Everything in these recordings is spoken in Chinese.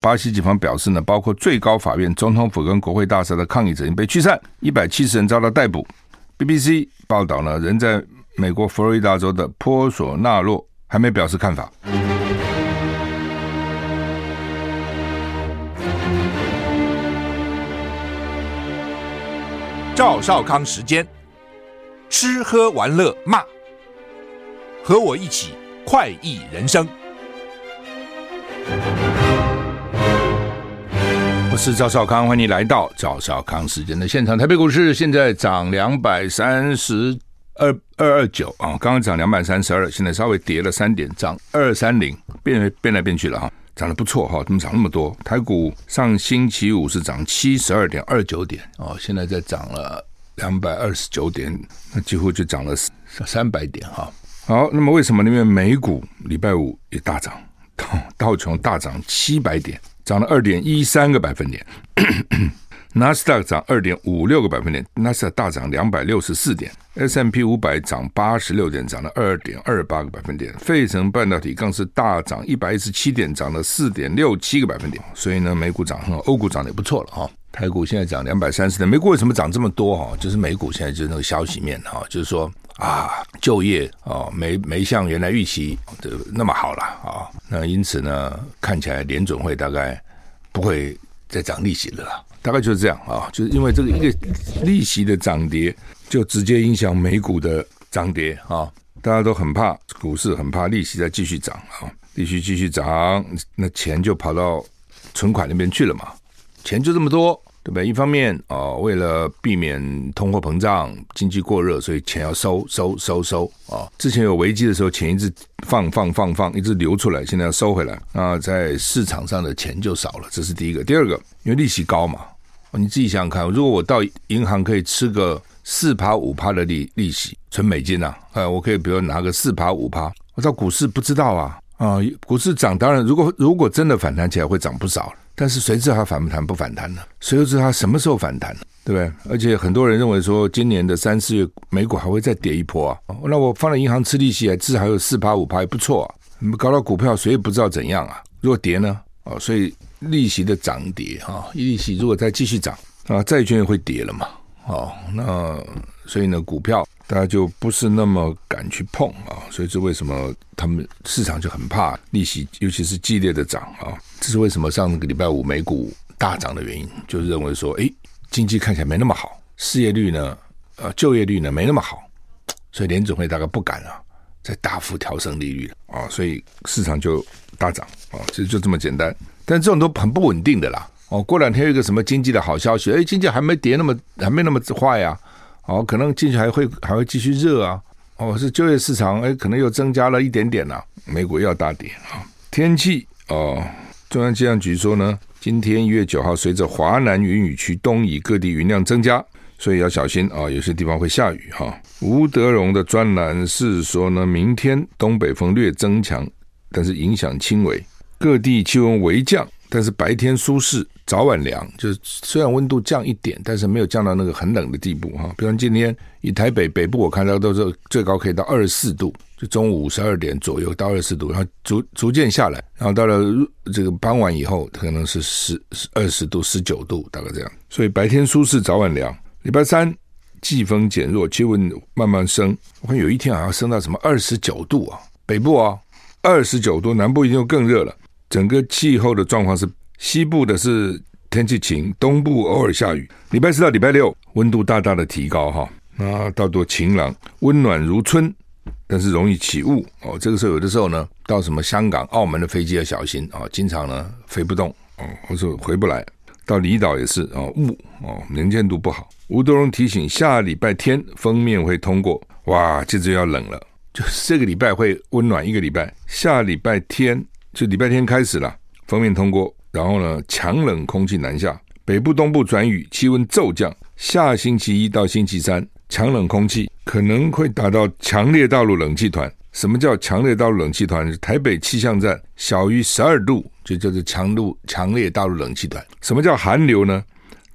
巴西警方表示呢，包括最高法院、总统府跟国会大厦的抗议者已经被驱散，一百七十人遭到逮捕。BBC 报道呢，人在美国佛罗里达州的波索纳洛还没表示看法。赵少康时间，吃喝玩乐骂，和我一起快意人生。是赵少康，欢迎来到赵少康时间的现场。台北股市现在涨两百三十二二二九啊，刚刚涨两百三十二，现在稍微跌了三点，涨二三零，变变来变去了哈。涨得不错哈，怎么涨那么多？台股上星期五是涨七十二点二九点哦，现在在涨了两百二十九点，那几乎就涨了三百点哈。好，那么为什么那边美股礼拜五也大涨？道道琼大涨七百点，涨了二点一三个百分点。纳斯达克涨二点五六个百分点，纳斯达克大涨两百六十四点，S M P 五百涨八十六点，涨了二点二八个百分点，费城半导体更是大涨一百一十七点，涨了四点六七个百分点。所以呢，美股涨很好，欧股涨得不错了哈。台股现在涨两百三十点，美股为什么涨这么多哈？就是美股现在就是那个消息面哈，就是说啊，就业啊没没像原来预期的那么好了啊，那因此呢，看起来联准会大概不会再涨利息了。大概就是这样啊，就是因为这个一个利息的涨跌，就直接影响美股的涨跌啊。大家都很怕股市，很怕利息再继续涨啊，利息继续涨，那钱就跑到存款那边去了嘛。钱就这么多，对不对？一方面啊，为了避免通货膨胀、经济过热，所以钱要收收收收啊。之前有危机的时候，钱一直放放放放，一直流出来，现在要收回来，那在市场上的钱就少了。这是第一个。第二个，因为利息高嘛。你自己想想看，如果我到银行可以吃个四趴五趴的利利息，存美金啊，呃，我可以比如拿个四趴五趴。我到股市不知道啊，啊，股市涨，当然如果如果真的反弹起来会涨不少，但是谁知道它反不弹不反弹呢？谁又知道它什么时候反弹呢？对不对？而且很多人认为说，今年的三四月美股还会再跌一波啊，那我放在银行吃利息，至少还有四趴五趴，也不错啊。你搞到股票，谁也不知道怎样啊？如果跌呢？哦，所以。利息的涨跌哈，利息如果再继续涨啊，债券也会跌了嘛。哦，那所以呢，股票大家就不是那么敢去碰啊。所以这为什么他们市场就很怕利息，尤其是激烈的涨啊。这是为什么上个礼拜五美股大涨的原因，就是认为说，哎，经济看起来没那么好，失业率呢，呃，就业率呢没那么好，所以联准会大概不敢啊，再大幅调升利率啊。所以市场就大涨啊，其实就这么简单。但这种都很不稳定的啦，哦，过两天有一个什么经济的好消息，哎，经济还没跌那么，还没那么坏呀，哦，可能经济还会还会继续热啊，哦，是就业市场，哎，可能又增加了一点点了，美股要大跌啊。天气哦，中央气象局说呢，今天一月九号，随着华南云雨区东移，各地云量增加，所以要小心啊，有些地方会下雨哈。吴德荣的专栏是说呢，明天东北风略增强，但是影响轻微。各地气温微降，但是白天舒适，早晚凉。就是虽然温度降一点，但是没有降到那个很冷的地步哈。比方今天以台北北部我看到都是最高可以到二十四度，就中午十二点左右到二十四度，然后逐逐渐下来，然后到了这个傍晚以后，可能是十二十度、十九度，大概这样。所以白天舒适，早晚凉。礼拜三季风减弱，气温慢慢升。我看有一天好像升到什么二十九度啊，北部啊二十九度，南部已经更热了。整个气候的状况是，西部的是天气晴，东部偶尔下雨。礼拜四到礼拜六，温度大大的提高哈，啊，大多晴朗，温暖如春，但是容易起雾哦。这个时候有的时候呢，到什么香港、澳门的飞机要小心啊，经常呢飞不动哦，或者回不来。到离岛也是啊，雾哦，能见度不好。吴德荣提醒，下礼拜天锋面会通过，哇，接着要冷了，就是这个礼拜会温暖一个礼拜，下礼拜天。就礼拜天开始了，封面通过，然后呢，强冷空气南下，北部、东部转雨，气温骤降。下星期一到星期三，强冷空气可能会达到强烈大陆冷气团。什么叫强烈大陆冷气团？台北气象站小于十二度，就叫做强度强烈大陆冷气团。什么叫寒流呢？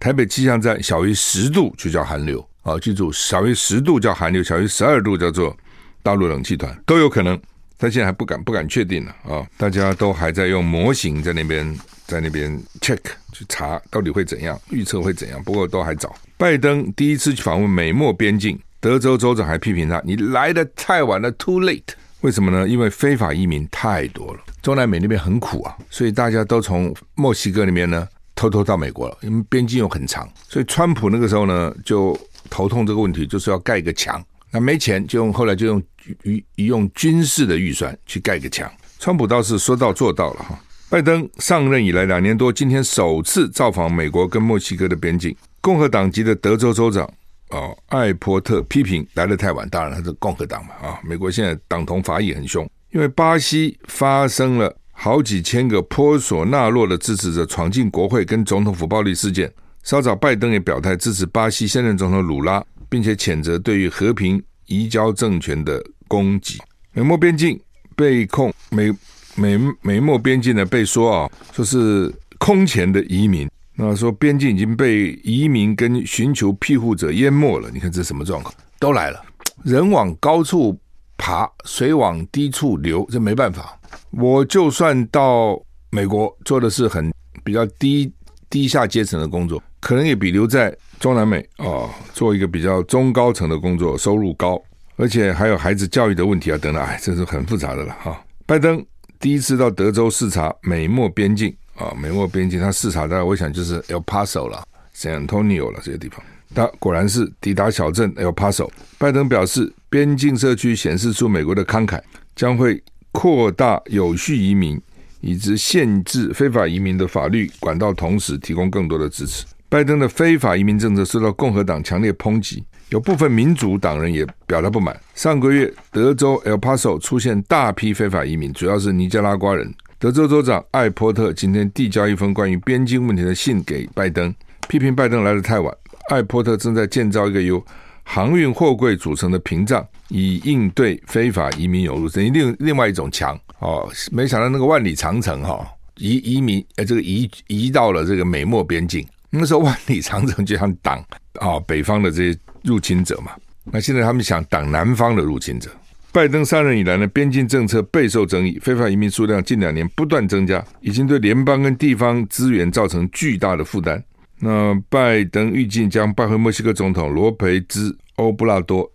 台北气象站小于十度就叫寒流。啊，记住，小于十度叫寒流，小于十二度叫做大陆冷气团，都有可能。他现在还不敢不敢确定了啊！大家都还在用模型在那边在那边 check 去查到底会怎样，预测会怎样。不过都还早。拜登第一次去访问美墨边境，德州州长还批评他：“你来得太晚了，too late。”为什么呢？因为非法移民太多了，中南美那边很苦啊，所以大家都从墨西哥那边呢偷偷到美国了，因为边境又很长，所以川普那个时候呢就头痛这个问题，就是要盖一个墙。那没钱就用后来就用用用军事的预算去盖个墙。川普倒是说到做到了哈。拜登上任以来两年多，今天首次造访美国跟墨西哥的边境。共和党籍的德州州长哦艾波特批评来得太晚，当然他是共和党嘛啊。美国现在党同伐异很凶，因为巴西发生了好几千个波索纳洛的支持者闯进国会跟总统府暴力事件。稍早拜登也表态支持巴西现任总统鲁拉。并且谴责对于和平移交政权的攻击。美墨边境被控美美美墨边境呢被说啊，说是空前的移民。那说边境已经被移民跟寻求庇护者淹没了。你看这什么状况？都来了，人往高处爬，水往低处流，这没办法。我就算到美国做的是很比较低低下阶层的工作。可能也比留在中南美、哦，做一个比较中高层的工作，收入高，而且还有孩子教育的问题啊等等，哎，这是很复杂的了哈。拜登第一次到德州视察美墨边境啊、美墨边境他视察的，我想就是 El Paso 了，San Antonio 了这些地方。他果然是抵达小镇 El Paso。拜登表示，边境社区显示出美国的慷慨，将会扩大有序移民以及限制非法移民的法律管道，同时提供更多的支持。拜登的非法移民政策受到共和党强烈抨击，有部分民主党人也表达不满。上个月，德州 El Paso 出现大批非法移民，主要是尼加拉瓜人。德州州长艾波特今天递交一封关于边境问题的信给拜登，批评拜登来得太晚。艾波特正在建造一个由航运货柜组成的屏障，以应对非法移民涌入，等于另另外一种墙。哦，没想到那个万里长城哈、哦，移移民呃，这个移移到了这个美墨边境。那时候万里长城就想挡啊北方的这些入侵者嘛，那现在他们想挡南方的入侵者。拜登上任以来呢，边境政策备受争议，非法移民数量近两年不断增加，已经对联邦跟地方资源造成巨大的负担。那拜登预计将拜会墨西哥总统罗培兹·欧布拉多，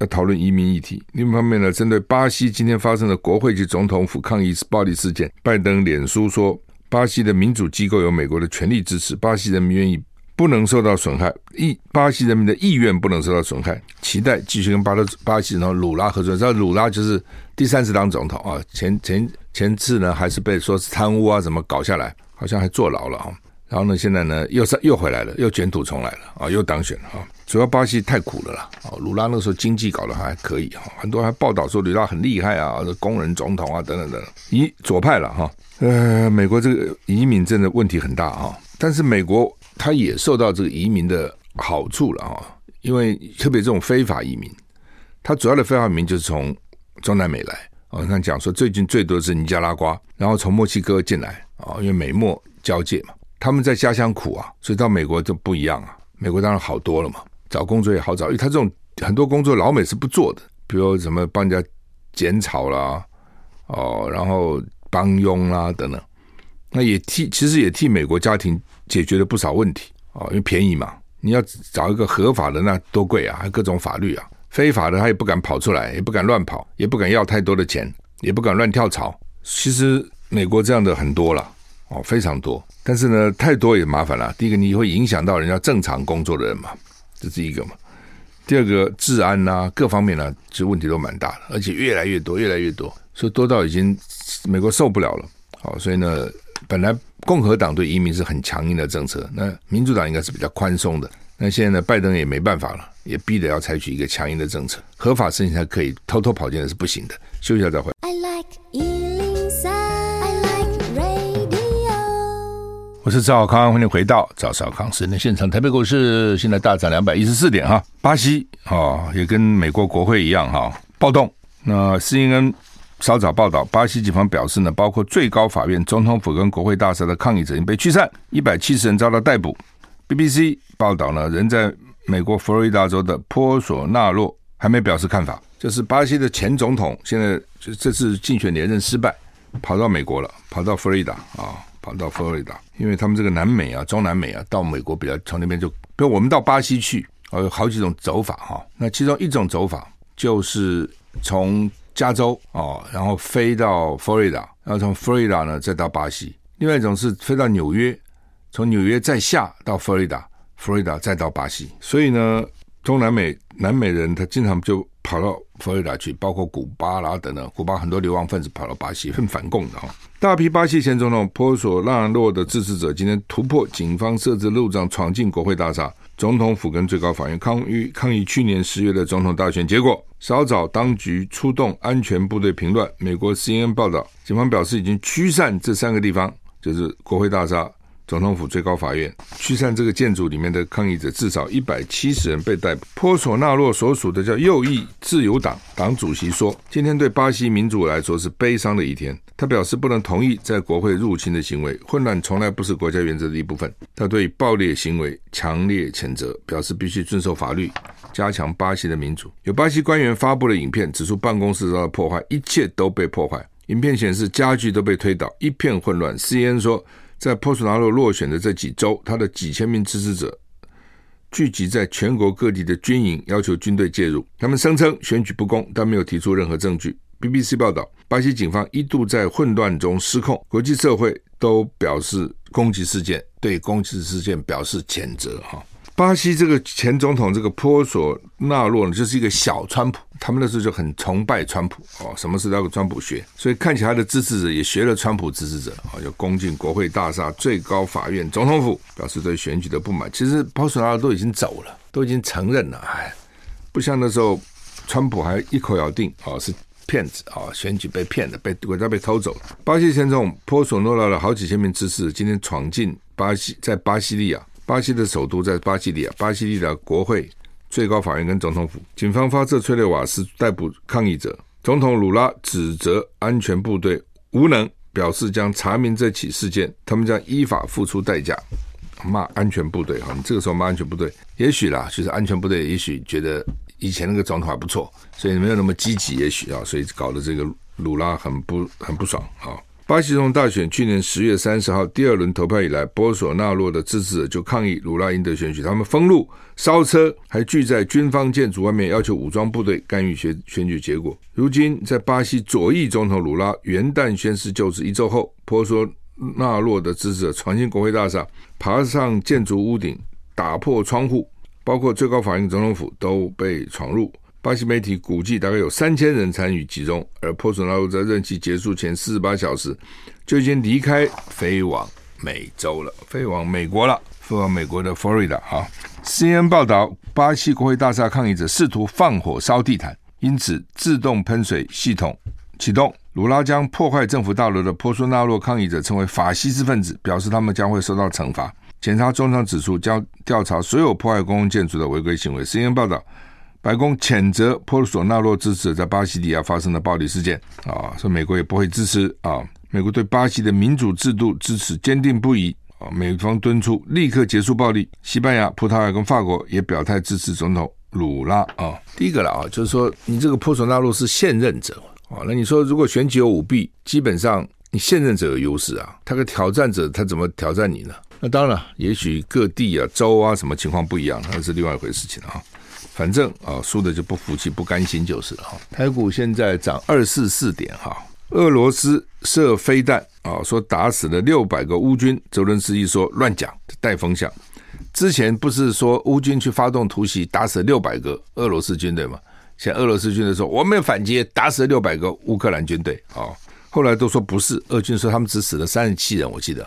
要讨论移民议题。另一方面呢，针对巴西今天发生的国会及总统府抗议暴力事件，拜登脸书说。巴西的民主机构有美国的全力支持，巴西人民愿意不能受到损害，意巴西人民的意愿不能受到损害，期待继续跟巴勒巴西人和鲁拉合作。这鲁拉就是第三次当总统啊，前前前次呢还是被说是贪污啊，怎么搞下来，好像还坐牢了啊。然后呢，现在呢又是又回来了，又卷土重来了啊，又当选了啊。主要巴西太苦了啦，啊，鲁拉那时候经济搞得还可以哈，很多还报道说鲁拉很厉害啊，工人总统啊等等等等，咦，左派了哈。呃，美国这个移民真的问题很大啊，但是美国它也受到这个移民的好处了啊，因为特别这种非法移民，它主要的非法移民就是从中南美来啊。你看讲说最近最多是尼加拉瓜，然后从墨西哥进来啊，因为美墨交界嘛，他们在家乡苦啊，所以到美国就不一样啊。美国当然好多了嘛，找工作也好找，因为他这种很多工作老美是不做的，比如什么帮人家剪草啦，哦，然后。帮佣啦等等，那也替其实也替美国家庭解决了不少问题啊，因为便宜嘛。你要找一个合法的那多贵啊，还各种法律啊。非法的他也不敢跑出来，也不敢乱跑，也不敢要太多的钱，也不敢乱跳槽。其实美国这样的很多了哦，非常多。但是呢，太多也麻烦了。第一个，你会影响到人家正常工作的人嘛，这是一个嘛。第二个，治安呐、各方面呢、其实问题都蛮大的，而且越来越多，越来越多，所以多到已经。美国受不了了，好，所以呢，本来共和党对移民是很强硬的政策，那民主党应该是比较宽松的。那现在呢，拜登也没办法了，也逼得要采取一个强硬的政策，合法申请才可以，偷偷跑进来是不行的。休息一下再回。I like 我是赵少康，欢迎回到赵少康时间现场。台北股市现在大涨两百一十四点哈，巴西啊也跟美国国会一样哈暴动。那 CNN。稍早报道，巴西警方表示呢，包括最高法院、总统府跟国会大厦的抗议者已经被驱散，一百七十人遭到逮捕。BBC 报道呢，人在美国佛罗里达州的波索纳洛还没表示看法，就是巴西的前总统现在就这次竞选连任失败，跑到美国了，跑到佛罗里达啊，跑到佛罗里达，因为他们这个南美啊、中南美啊，到美国比较从那边就，比如我们到巴西去，哦，有好几种走法哈。那其中一种走法就是从加州哦，然后飞到佛罗里达，然后从佛罗里达呢再到巴西；另外一种是飞到纽约，从纽约再下到佛罗里达，佛罗里达再到巴西。所以呢，中南美南美人他经常就。跑到佛罗里达去，包括古巴啦等等，古巴很多流亡分子跑到巴西，很反共的哈。大批巴西前总统波索纳洛的支持者今天突破警方设置路障，闯进国会大厦、总统府跟最高法院，抗议抗议去年十月的总统大选结果。稍早，当局出动安全部队平乱。美国 CNN 报道，警方表示已经驱散这三个地方，就是国会大厦。总统府、最高法院驱散这个建筑里面的抗议者，至少一百七十人被逮捕。波索纳洛所属的叫右翼自由党党主席说：“今天对巴西民主来说是悲伤的一天。”他表示不能同意在国会入侵的行为，混乱从来不是国家原则的一部分。他对暴力行为强烈谴责，表示必须遵守法律，加强巴西的民主。有巴西官员发布了影片，指出办公室遭到破坏，一切都被破坏。影片显示家具都被推倒，一片混乱。CNN 说。在波索纳洛落选的这几周，他的几千名支持者聚集在全国各地的军营，要求军队介入。他们声称选举不公，但没有提出任何证据。BBC 报道，巴西警方一度在混乱中失控，国际社会都表示攻击事件，对攻击事件表示谴责。哈。巴西这个前总统这个波索纳洛呢，就是一个小川普，他们那时候就很崇拜川普哦，什么事都要跟川普学，所以看起来他的支持者也学了川普支持者啊，就攻进国会大厦、最高法院、总统府，表示对选举的不满。其实波索纳洛都已经走了，都已经承认了，哎，不像那时候川普还一口咬定啊是骗子啊，选举被骗了，被国家被偷走了。巴西前总统波索纳洛的好几千名支持者今天闯进巴西，在巴西利亚。巴西的首都在巴西利亚，巴西利亚国会、最高法院跟总统府，警方发射催泪瓦斯逮捕抗议者。总统鲁拉指责安全部队无能，表示将查明这起事件，他们将依法付出代价。骂安全部队哈，你这个时候骂安全部队，也许啦，其实安全部队也许觉得以前那个总统还不错，所以没有那么积极，也许啊，所以搞得这个鲁拉很不很不爽啊。巴西总统大选去年十月三十号第二轮投票以来，波索纳洛的支持者就抗议鲁拉赢得选举，他们封路、烧车，还聚在军方建筑外面，要求武装部队干预选选举结果。如今，在巴西左翼总统鲁拉元旦宣誓就职一周后，波索纳洛的支持者闯进国会大厦，爬上建筑屋顶，打破窗户，包括最高法院、总统府都被闯入。巴西媒体估计，大概有三千人参与其中，而波索纳洛在任期结束前四十八小时就已经离开，飞往美洲了，飞往美国了，飞往美国的佛罗里达啊。CNN 报道，巴西国会大厦抗议者试图放火烧地毯，因此自动喷水系统启动。鲁拉将破坏政府大楼的波索纳洛抗议者称为法西斯分子，表示他们将会受到惩罚。检察总长指出，将调查所有破坏公共建筑的违规行为。CNN 报道。白宫谴责波索纳洛支持在巴西利亚发生的暴力事件啊，说美国也不会支持啊。美国对巴西的民主制度支持坚定不移啊。美方敦促立刻结束暴力。西班牙、葡萄牙跟法国也表态支持总统鲁拉啊。第一个了啊，就是说你这个波索纳洛是现任者啊，那你说如果选举有舞弊，基本上你现任者有优势啊，他个挑战者他怎么挑战你呢？那当然了，也许各地啊、州啊什么情况不一样，那是另外一回事情啊。反正啊，输的就不服气、不甘心就是了哈。台股现在涨二四四点哈。俄罗斯射飞弹啊，说打死了六百个乌军，泽伦斯基说乱讲，带风向。之前不是说乌军去发动突袭，打死六百个俄罗斯军队吗？现在俄罗斯军队说我们反击，打死六百个乌克兰军队啊。后来都说不是，俄军说他们只死了三十七人，我记得。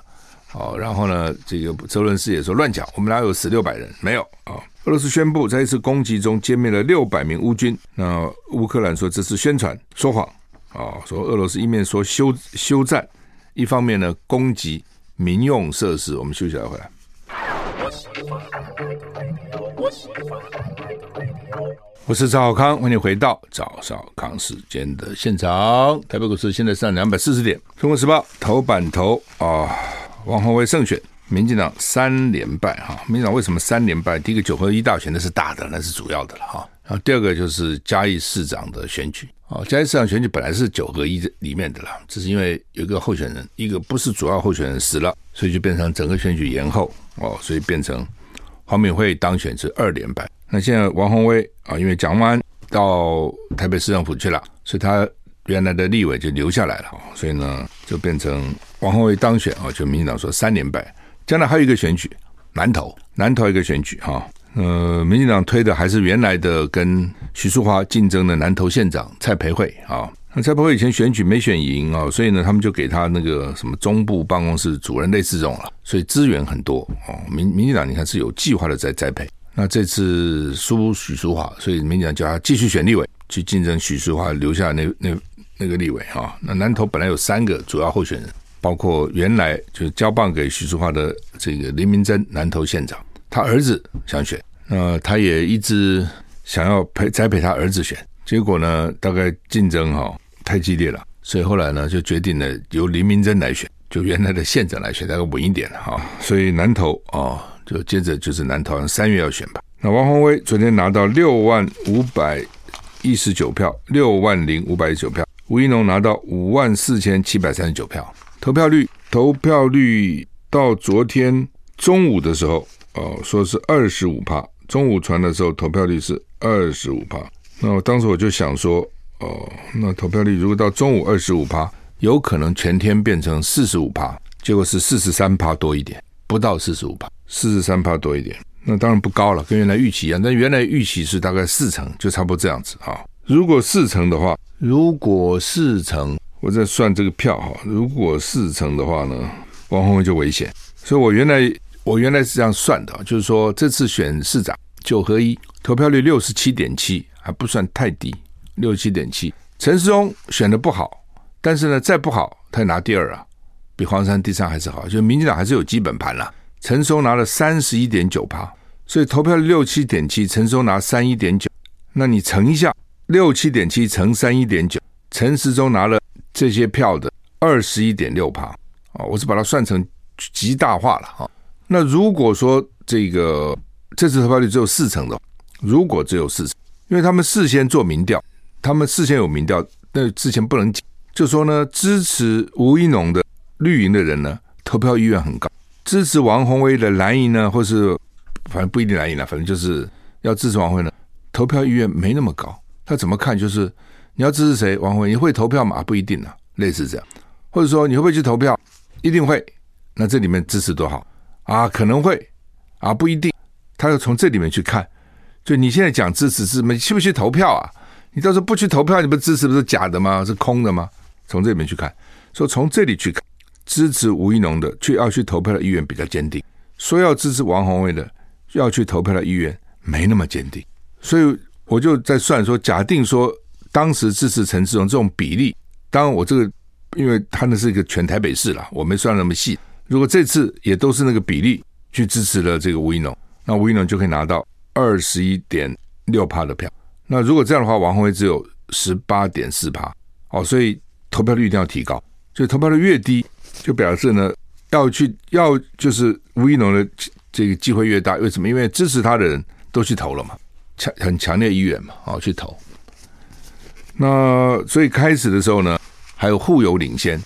好，然后呢，这个泽伦斯基也说乱讲，我们哪有死六百人？没有啊。俄罗斯宣布在一次攻击中歼灭了六百名乌军。那乌克兰说这是宣传，说谎啊！说俄罗斯一面说休休战，一方面呢攻击民用设施。我们休息来回来。我是赵康，欢迎回到赵少康时间的现场。台北股市现在上两百四十点。中国时报头版头啊，王鸿薇胜选。民进党三连败哈。民进党为什么三连败？第一个九合一大选那是大的，那是主要的了哈。然后第二个就是嘉义市长的选举啊，嘉义市长选举本来是九合一里面的了，只是因为有一个候选人，一个不是主要候选人死了，所以就变成整个选举延后哦，所以变成黄敏惠当选是二连败。那现在王鸿薇啊，因为蒋万到台北市政府去了，所以他原来的立委就留下来了，所以呢就变成王鸿薇当选啊，就民进党说三连败。将来还有一个选举，南投，南投一个选举哈。呃，民进党推的还是原来的跟徐淑华竞争的南投县长蔡培慧啊。那蔡培慧以前选举没选赢啊，所以呢，他们就给他那个什么中部办公室主任类似这种了，所以资源很多哦。民民进党你看是有计划的在栽培。那这次输许淑华，所以民进党叫他继续选立委去竞争许淑华留下那那那个立委哈。那南投本来有三个主要候选人，包括原来就交棒给许淑华的这个林明珍南投县长。他儿子想选，那他也一直想要陪栽培他儿子选，结果呢，大概竞争哈、哦、太激烈了，所以后来呢就决定了由林明珍来选，就原来的县长来选，大概稳一点哈。所以南投啊、哦，就接着就是南投三月要选吧。那王鸿威昨天拿到六万五百一十九票，六万零五百一十九票，吴怡农拿到五万四千七百三十九票，投票率投票率到昨天中午的时候。哦，说是二十五趴，中午传的时候投票率是二十五趴。那我当时我就想说，哦，那投票率如果到中午二十五趴，有可能全天变成四十五趴，结果是四十三趴多一点，不到四十五趴，四十三趴多一点。那当然不高了，跟原来预期一样。但原来预期是大概四成，就差不多这样子啊。如果四成的话，如果四成，我在算这个票哈，如果四成的话呢，王鸿薇就危险。所以我原来。我原来是这样算的，就是说这次选市长九合一投票率六十七点七，还不算太低，六十七点七。陈时中选的不好，但是呢，再不好他也拿第二啊，比黄山第三还是好，就民进党还是有基本盘了。陈时中拿了三十一点九趴，所以投票率六七点七，陈时中拿三一点九，那你乘一下六七点七乘三一点九，陈时中拿了这些票的二十一点六趴啊，我是把它算成极大化了哈。那如果说这个这次投票率只有四成的，如果只有四成，因为他们事先做民调，他们事先有民调，那之前不能讲，就说呢，支持吴一农的绿营的人呢，投票意愿很高；支持王宏威的蓝营呢，或是反正不一定蓝营了，反正就是要支持王鸿薇呢，投票意愿没那么高。他怎么看？就是你要支持谁？王宏伟，你会投票吗？不一定啊，类似这样，或者说你会不会去投票？一定会。那这里面支持多少？啊，可能会啊，不一定。他要从这里面去看，就你现在讲支持是，你去不去投票啊？你到时候不去投票，你不支持不是假的吗？是空的吗？从这里面去看，说从这里去看，支持吴一农的，去要去投票的意愿比较坚定；说要支持王宏伟的，要去投票的意愿没那么坚定。所以我就在算说，假定说当时支持陈志荣这种比例，当然我这个，因为他那是一个全台北市了，我没算那么细。如果这次也都是那个比例去支持了这个吴一农，那吴一农就可以拿到二十一点六趴的票。那如果这样的话，王鸿薇只有十八点四趴。哦，所以投票率一定要提高。所以投票率越低，就表示呢要去要就是吴一农的这个机会越大。为什么？因为支持他的人都去投了嘛，强很强烈意愿嘛，哦去投。那所以开始的时候呢，还有互有领先。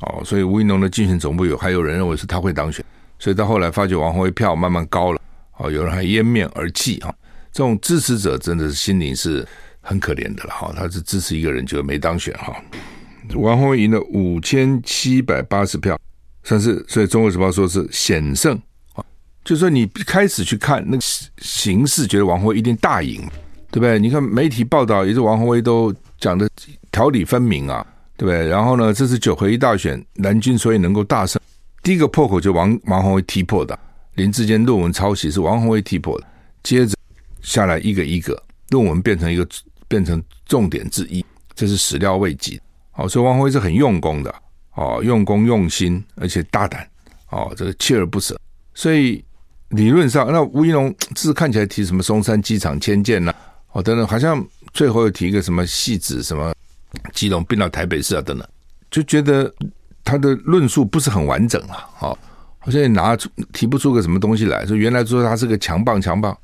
哦，所以吴怡农的竞选总部有还有人认为是他会当选，所以到后来发觉王鸿薇票慢慢高了，哦，有人还掩面而泣哈。这种支持者真的是心灵是很可怜的了哈，他是支持一个人就没当选哈。王鸿薇赢了五千七百八十票，算是所以《中国时报》说是险胜，就是说你开始去看那个形势，觉得王宏威一定大赢，对不对？你看媒体报道也是王宏威都讲的条理分明啊。对不对？然后呢，这次九合一大选，蓝军所以能够大胜，第一个破口就王王宏威踢破的，林志坚论文抄袭是王宏威踢破的，接着下来一个一个论文变成一个变成重点之一，这是始料未及。哦，所以王鸿薇是很用功的，哦，用功用心，而且大胆，哦，这个锲而不舍。所以理论上，那吴怡农这次看起来提什么松山机场迁建呐，哦等等，好像最后又提一个什么戏子什么。基隆并到台北市啊，等等，就觉得他的论述不是很完整啊，好，好像也拿出提不出个什么东西来，说原来说他是个强棒，强棒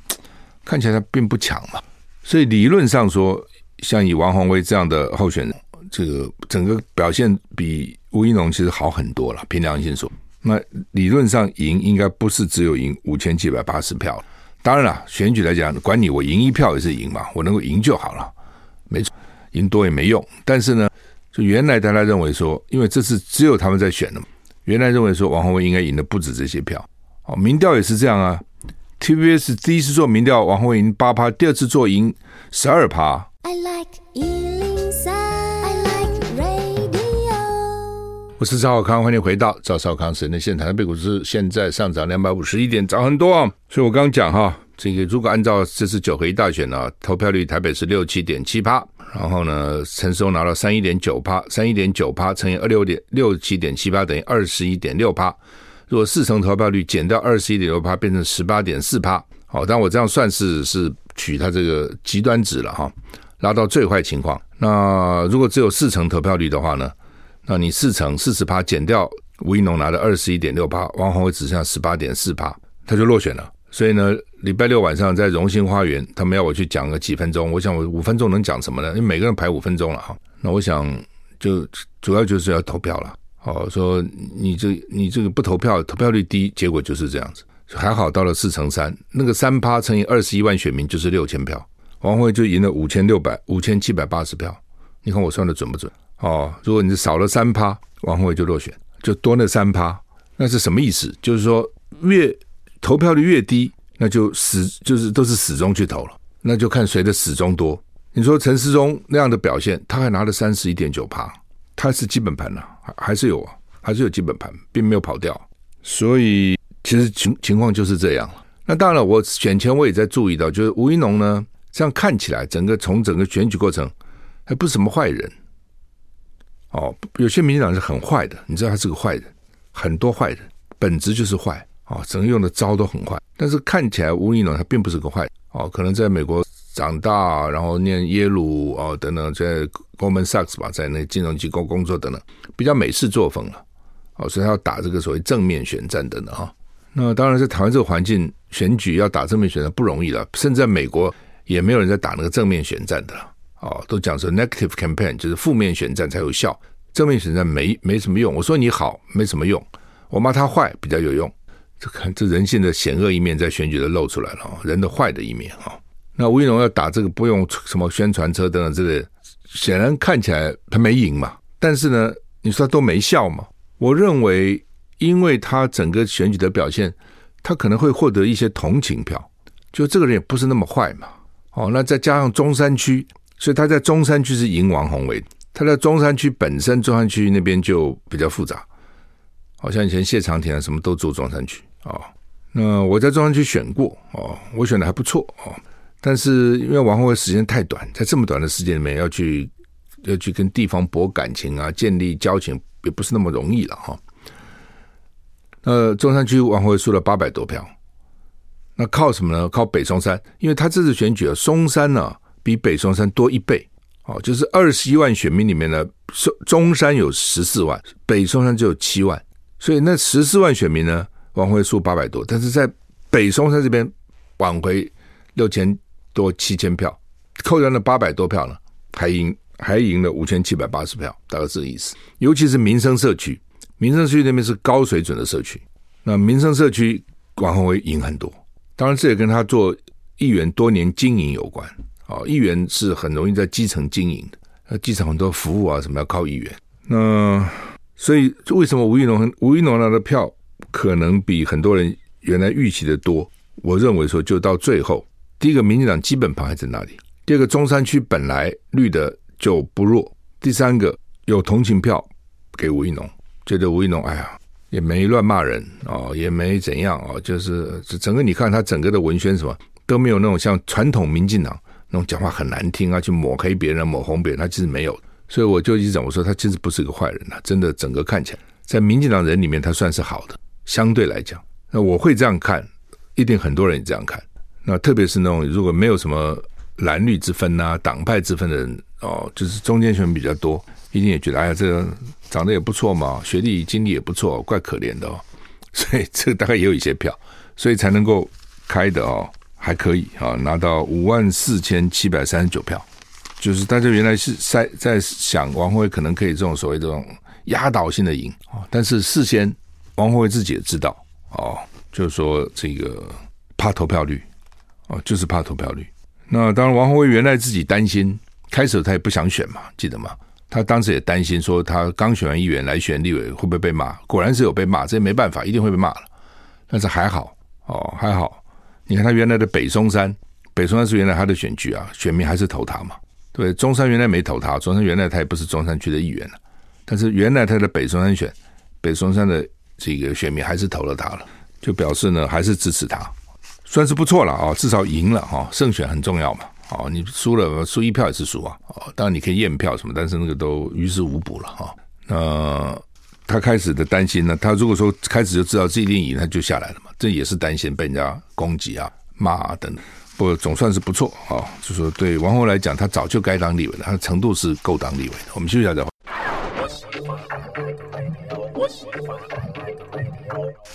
看起来他并不强嘛。所以理论上说，像以王宏威这样的候选人，这个整个表现比吴怡龙其实好很多了。凭良心说，那理论上赢应该不是只有赢五千七百八十票。当然了，选举来讲，管你我赢一票也是赢嘛，我能够赢就好了，没错，赢多也没用。但是呢，就原来大家认为说，因为这次只有他们在选的嘛，原来认为说王鸿薇应该赢的不止这些票。哦，民调也是这样啊。TVBS 第一次做民调，王鸿薇赢八趴；第二次做赢十二趴。I like 我是赵少康，欢迎回到赵少康神的现场。台北股市现在上涨两百五十一点，涨很多啊。所以我刚刚讲哈，这个如果按照这次九合一大选呢，投票率台北是六七点七趴，然后呢，陈时中拿到三一点九趴，三一点九趴乘以二六点六七点七八等于二十一点六趴。如果四成投票率减掉二十一点六趴，变成十八点四趴。好，但我这样算是是取它这个极端值了哈，拉到最坏情况。那如果只有四成投票率的话呢？那你四成四十趴减掉吴怡农拿的二十一点六趴，王鸿薇只剩下十八点四趴，他就落选了。所以呢，礼拜六晚上在荣兴花园，他们要我去讲个几分钟。我想我五分钟能讲什么呢？因为每个人排五分钟了哈。那我想就主要就是要投票了。哦，说你这你这个不投票，投票率低，结果就是这样子。还好到了四成三，那个三趴乘以二十一万选民就是六千票，王鸿薇就赢了五千六百五千七百八十票。你看我算的准不准？哦，如果你少了三趴，王宏伟就落选，就多那三趴，那是什么意思？就是说越投票率越低，那就死就是都是死忠去投了，那就看谁的死忠多。你说陈思中那样的表现，他还拿了三十一点九趴。他是基本盘呢，还还是有啊，还是有基本盘，并没有跑掉。所以其实情情况就是这样。那当然了，我选前我也在注意到，就是吴一农呢，这样看起来，整个从整个选举过程还不是什么坏人。哦，有些民进党是很坏的，你知道他是个坏人，很多坏人，本质就是坏。哦，整个用的招都很坏。但是看起来吴怡农他并不是个坏。哦，可能在美国。长大，然后念耶鲁哦等等，在 Goldman Sachs 吧，在那金融机构工作等等，比较美式作风了。哦，所以他要打这个所谓正面选战等等哈。那当然，在台湾这个环境选举要打正面选战不容易了，甚至在美国也没有人在打那个正面选战的了。哦，都讲说 negative campaign 就是负面选战才有效，正面选战没没什么用。我说你好没什么用，我骂他坏比较有用。这看这人性的险恶一面在选举的露出来了，人的坏的一面啊。那吴怡农要打这个不用什么宣传车等等之类，显然看起来他没赢嘛。但是呢，你说他都没效嘛？我认为，因为他整个选举的表现，他可能会获得一些同情票，就这个人也不是那么坏嘛。哦，那再加上中山区，所以他在中山区是赢王宏伟。他在中山区本身，中山区那边就比较复杂，好像以前谢长廷啊什么都住中山区啊。那我在中山区选过哦，我选的还不错哦。但是因为王宏伟时间太短，在这么短的时间里面要去要去跟地方博感情啊，建立交情也不是那么容易了哈。那中山区王鸿薇输了八百多票，那靠什么呢？靠北松山，因为他这次选举啊，松山呢、比北松山多一倍，哦，就是二十一万选民里面呢，中中山有十四万，北松山只有七万，所以那十四万选民呢，王鸿薇输八百多，但是在北松山这边挽回六千。多七千票，扣掉那八百多票呢，还赢还赢了五千七百八十票，大概是这个意思。尤其是民生社区，民生社区那边是高水准的社区，那民生社区王鸿薇赢很多。当然，这也跟他做议员多年经营有关。啊，议员是很容易在基层经营的，那基层很多服务啊什么要靠议员。那所以为什么吴怡农吴怡农拿的票可能比很多人原来预期的多？我认为说，就到最后。第一个，民进党基本盘还在那里；第二个，中山区本来绿的就不弱；第三个，有同情票给吴怡农，觉得吴怡农哎呀也没乱骂人哦，也没怎样哦，就是整个你看他整个的文宣什么都没有那种像传统民进党那种讲话很难听啊，去抹黑别人、抹红别人，他其实没有。所以我就一直讲，我说他其实不是个坏人啊，真的整个看起来在民进党人里面他算是好的，相对来讲，那我会这样看，一定很多人也这样看。那特别是那种如果没有什么蓝绿之分呐、党派之分的人哦，就是中间选比较多，一定也觉得哎呀，这长得也不错嘛，学历经历也不错，怪可怜的哦。所以这大概也有一些票，所以才能够开的哦，还可以啊，拿到五万四千七百三十九票。就是大家原来是在在想王鸿薇可能可以这种所谓这种压倒性的赢啊，但是事先王鸿薇自己也知道哦，就是说这个怕投票率哦，就是怕投票率。那当然，王鸿薇原来自己担心，开始他也不想选嘛，记得吗？他当时也担心说，他刚选完议员来选立委会不会被骂？果然是有被骂，这也没办法，一定会被骂了。但是还好哦，还好。你看他原来的北松山，北松山是原来他的选区啊，选民还是投他嘛。对，中山原来没投他，中山原来他也不是中山区的议员了。但是原来他的北松山选，北松山的这个选民还是投了他了，就表示呢还是支持他，算是不错了啊，至少赢了哈，胜选很重要嘛。哦，你输了，输一票也是输啊！哦，当然你可以验票什么，但是那个都于事无补了哈。那他开始的担心呢？他如果说开始就知道自己一定赢，他就下来了嘛。这也是担心被人家攻击啊、骂啊等等。不总算是不错啊，就说对王鸿来讲，他早就该当立委了，他的程度是够当立委的。我们休息一下再。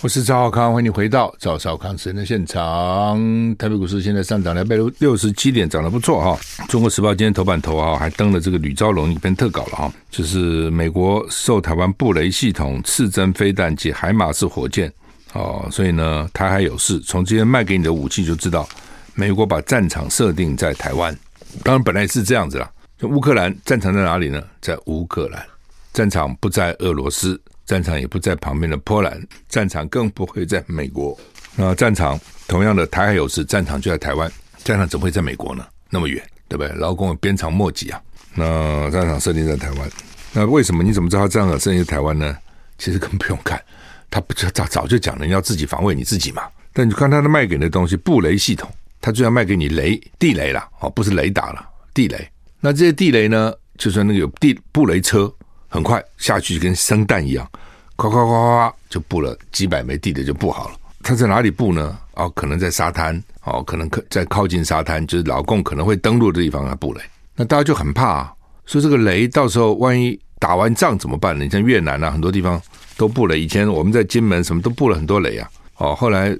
我是赵少康，欢迎你回到赵少康时间的现场。台北股市现在上涨两百六十七点，涨得不错哈。中国时报今天头版头啊，还登了这个吕昭龙一篇特稿了哈，就是美国受台湾布雷系统、刺针飞弹及海马式火箭哦，所以呢，台海有事。从今天卖给你的武器就知道，美国把战场设定在台湾。当然本来是这样子啦，就乌克兰战场在哪里呢？在乌克兰，战场不在俄罗斯。战场也不在旁边的波兰，战场更不会在美国。那战场同样的台海有事，战场就在台湾，战场怎么会在美国呢？那么远，对不对？劳工鞭长莫及啊。那战场设定在台湾，那为什么？你怎么知道战场设定在台湾呢？其实根本不用看，他不就早早就讲了，你要自己防卫你自己嘛。但你看他的卖给你的东西，布雷系统，他就要卖给你雷地雷了哦，不是雷达了，地雷。那这些地雷呢，就算那个有地布雷车。很快下去就跟生蛋一样，咵咵咵咵就布了几百枚地雷就布好了。他在哪里布呢？哦，可能在沙滩，哦，可能可在靠近沙滩，就是老共可能会登陆的地方来布雷。那大家就很怕啊，所以这个雷到时候万一打完仗怎么办呢？你像越南啊，很多地方都布了。以前我们在金门什么都布了很多雷啊，哦，后来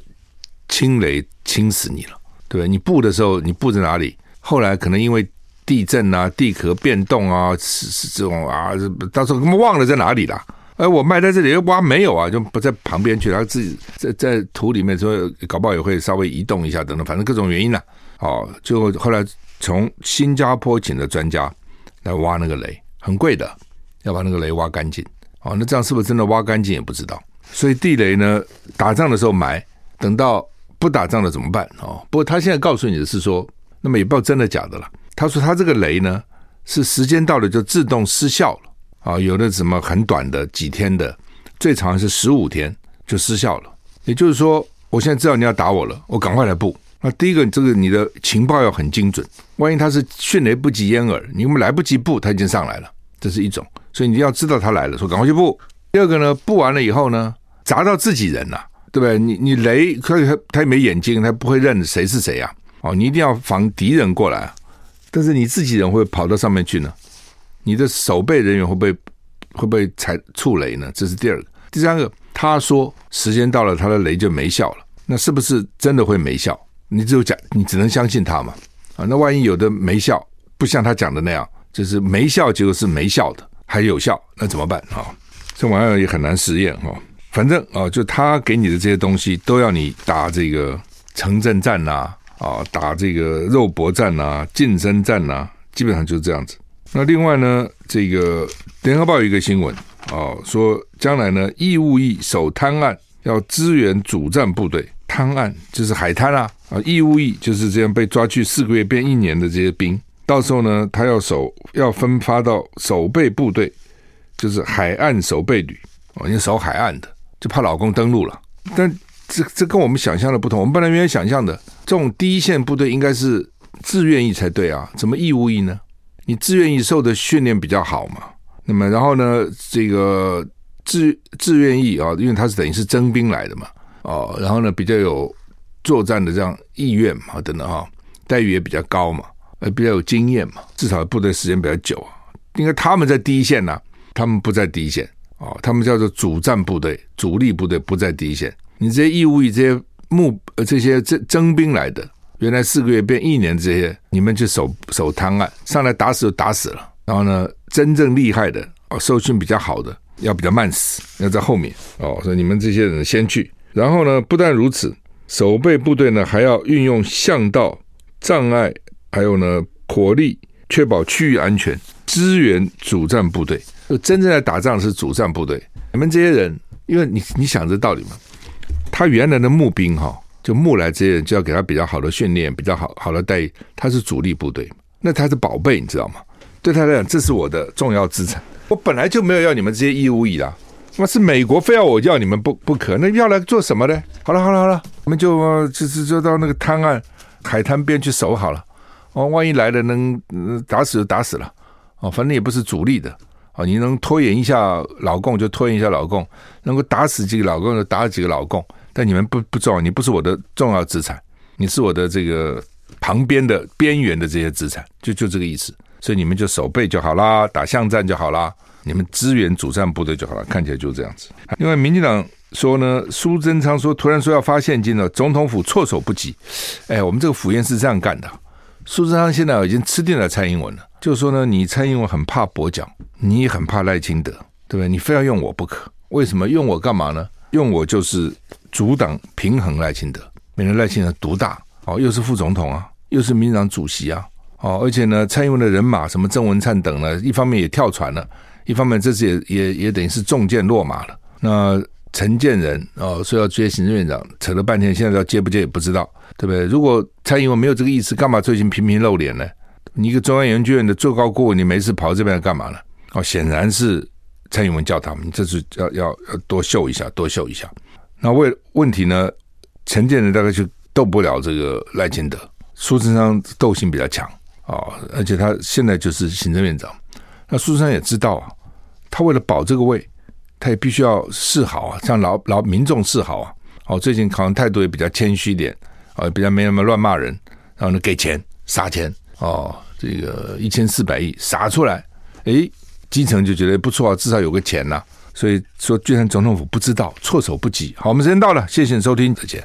清雷清死你了，对？你布的时候你布在哪里？后来可能因为。地震啊，地壳变动啊，是是这种啊，到时候他们忘了在哪里了。哎，我埋在这里又，挖没有啊，就不在旁边去，他自己在在土里面，说搞不好也会稍微移动一下等等，反正各种原因呢、啊。哦，就后来从新加坡请的专家来挖那个雷，很贵的，要把那个雷挖干净。哦，那这样是不是真的挖干净也不知道。所以地雷呢，打仗的时候埋，等到不打仗了怎么办？哦，不过他现在告诉你的是说，那么也不知道真的假的了。他说：“他这个雷呢，是时间到了就自动失效了啊，有的什么很短的几天的，最长是十五天就失效了。也就是说，我现在知道你要打我了，我赶快来布。那第一个，这个你的情报要很精准，万一他是迅雷不及掩耳，你们来不及布，他已经上来了，这是一种。所以你要知道他来了，说赶快去布。第二个呢，布完了以后呢，砸到自己人了，对不对？你你雷，他他他也没眼睛，他不会认谁是谁啊。哦，你一定要防敌人过来啊。”但是你自己人会跑到上面去呢？你的守备人员会不会会不会踩触雷呢？这是第二个。第三个，他说时间到了，他的雷就没效了。那是不是真的会没效？你只有讲，你只能相信他嘛。啊，那万一有的没效，不像他讲的那样，就是没效，结果是没效的，还有效，那怎么办啊？这玩意儿也很难实验哈。反正啊，就他给你的这些东西，都要你打这个城镇战呐。啊，打这个肉搏战呐、近身战呐、基本上就是这样子。那另外呢，这个联合报有一个新闻啊，说将来呢，义务役守滩岸要支援主战部队，滩岸就是海滩啊啊，义务役就是这样被抓去四个月变一年的这些兵，到时候呢，他要守要分发到守备部队，就是海岸守备旅哦，你守海岸的，就怕老公登陆了，但。这这跟我们想象的不同。我们本来原来想象的，这种第一线部队应该是自愿役才对啊，怎么义务役呢？你自愿役受的训练比较好嘛。那么然后呢，这个自自愿役啊，因为他是等于是征兵来的嘛，哦，然后呢比较有作战的这样意愿嘛，等等哈，待遇也比较高嘛，呃，比较有经验嘛，至少部队时间比较久啊。应该他们在第一线呐、啊，他们不在第一线。哦，他们叫做主战部队、主力部队不在第一线。你这些义务役、这些募、呃这些征征兵来的，原来四个月变一年，这些你们就守守滩岸，上来打死就打死了。然后呢，真正厉害的哦，受训比较好的，要比较慢死，要在后面哦。所以你们这些人先去。然后呢，不但如此，守备部队呢还要运用巷道、障碍，还有呢火力，确保区域安全，支援主战部队。就真正在打仗是主战部队，你们这些人，因为你你想这道理嘛，他原来的募兵哈，就募来这些人就要给他比较好的训练，比较好好的待遇，他是主力部队，那他是宝贝，你知道吗？对他来讲，这是我的重要资产。我本来就没有要你们这些义务役啦，那是美国非要我要你们不不可，那要来做什么呢？好了好了好了，我们就就是就到那个滩岸海滩边去守好了。哦，万一来了能打死就打死了，哦，反正也不是主力的。哦，你能拖延一下老共就拖延一下老共，能够打死几个老共就打死几个老共，但你们不不重要，你不是我的重要资产，你是我的这个旁边的边缘的这些资产，就就这个意思，所以你们就守备就好啦，打巷战就好啦，你们支援主战部队就好了，看起来就这样子。另外，民进党说呢，苏贞昌说突然说要发现金了，总统府措手不及。哎，我们这个府院是这样干的，苏贞昌现在已经吃定了蔡英文了。就是说呢，你蔡英文很怕跛脚，你也很怕赖清德，对不对？你非要用我不可，为什么用我干嘛呢？用我就是阻挡平衡赖清德，免得赖清德独大哦，又是副总统啊，又是民进党主席啊，哦，而且呢，蔡英文的人马什么郑文灿等呢，一方面也跳船了，一方面这次也也也等于是中箭落马了。那陈建仁哦说要接行政院长，扯了半天，现在要接不接也不知道，对不对？如果蔡英文没有这个意思，干嘛最近频频露脸呢？你一个中央研究院的最高顾问，你没事跑这边来干嘛呢？哦，显然是蔡英文叫他们，这是要要要多秀一下，多秀一下。那为问题呢？陈建仁大概就斗不了这个赖清德，苏贞昌斗性比较强啊，而且他现在就是行政院长。那苏贞昌也知道啊，他为了保这个位，他也必须要示好啊，向老老民众示好啊。哦，最近可能态度也比较谦虚一点啊，比较没那么乱骂人，然后呢给钱撒钱。哦，这个一千四百亿撒出来，诶，基层就觉得不错啊，至少有个钱呐、所以说，居然总统府不知道，措手不及。好，我们时间到了，谢谢收听，再见。